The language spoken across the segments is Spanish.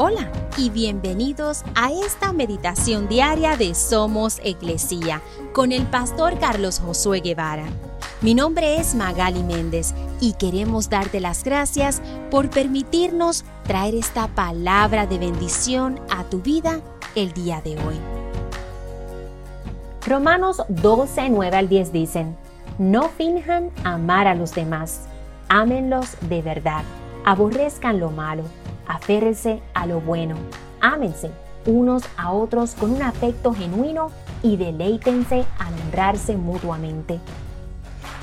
Hola y bienvenidos a esta meditación diaria de Somos Iglesia con el pastor Carlos Josué Guevara. Mi nombre es Magali Méndez y queremos darte las gracias por permitirnos traer esta palabra de bendición a tu vida el día de hoy. Romanos 12, 9 al 10 dicen, no finjan amar a los demás, ámenlos de verdad, aborrezcan lo malo aférrense a lo bueno, ámense unos a otros con un afecto genuino y deleítense al honrarse mutuamente.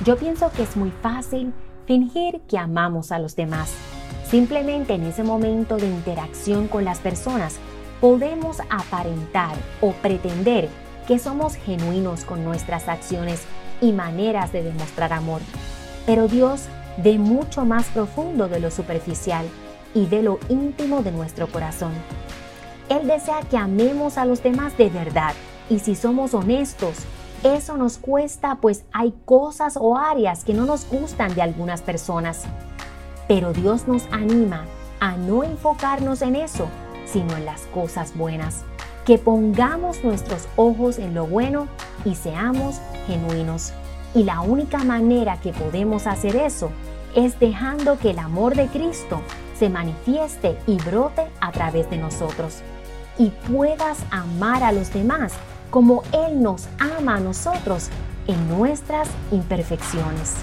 Yo pienso que es muy fácil fingir que amamos a los demás. Simplemente en ese momento de interacción con las personas podemos aparentar o pretender que somos genuinos con nuestras acciones y maneras de demostrar amor. Pero Dios ve mucho más profundo de lo superficial y de lo íntimo de nuestro corazón. Él desea que amemos a los demás de verdad y si somos honestos, eso nos cuesta pues hay cosas o áreas que no nos gustan de algunas personas. Pero Dios nos anima a no enfocarnos en eso, sino en las cosas buenas. Que pongamos nuestros ojos en lo bueno y seamos genuinos. Y la única manera que podemos hacer eso es dejando que el amor de Cristo se manifieste y brote a través de nosotros y puedas amar a los demás como Él nos ama a nosotros en nuestras imperfecciones.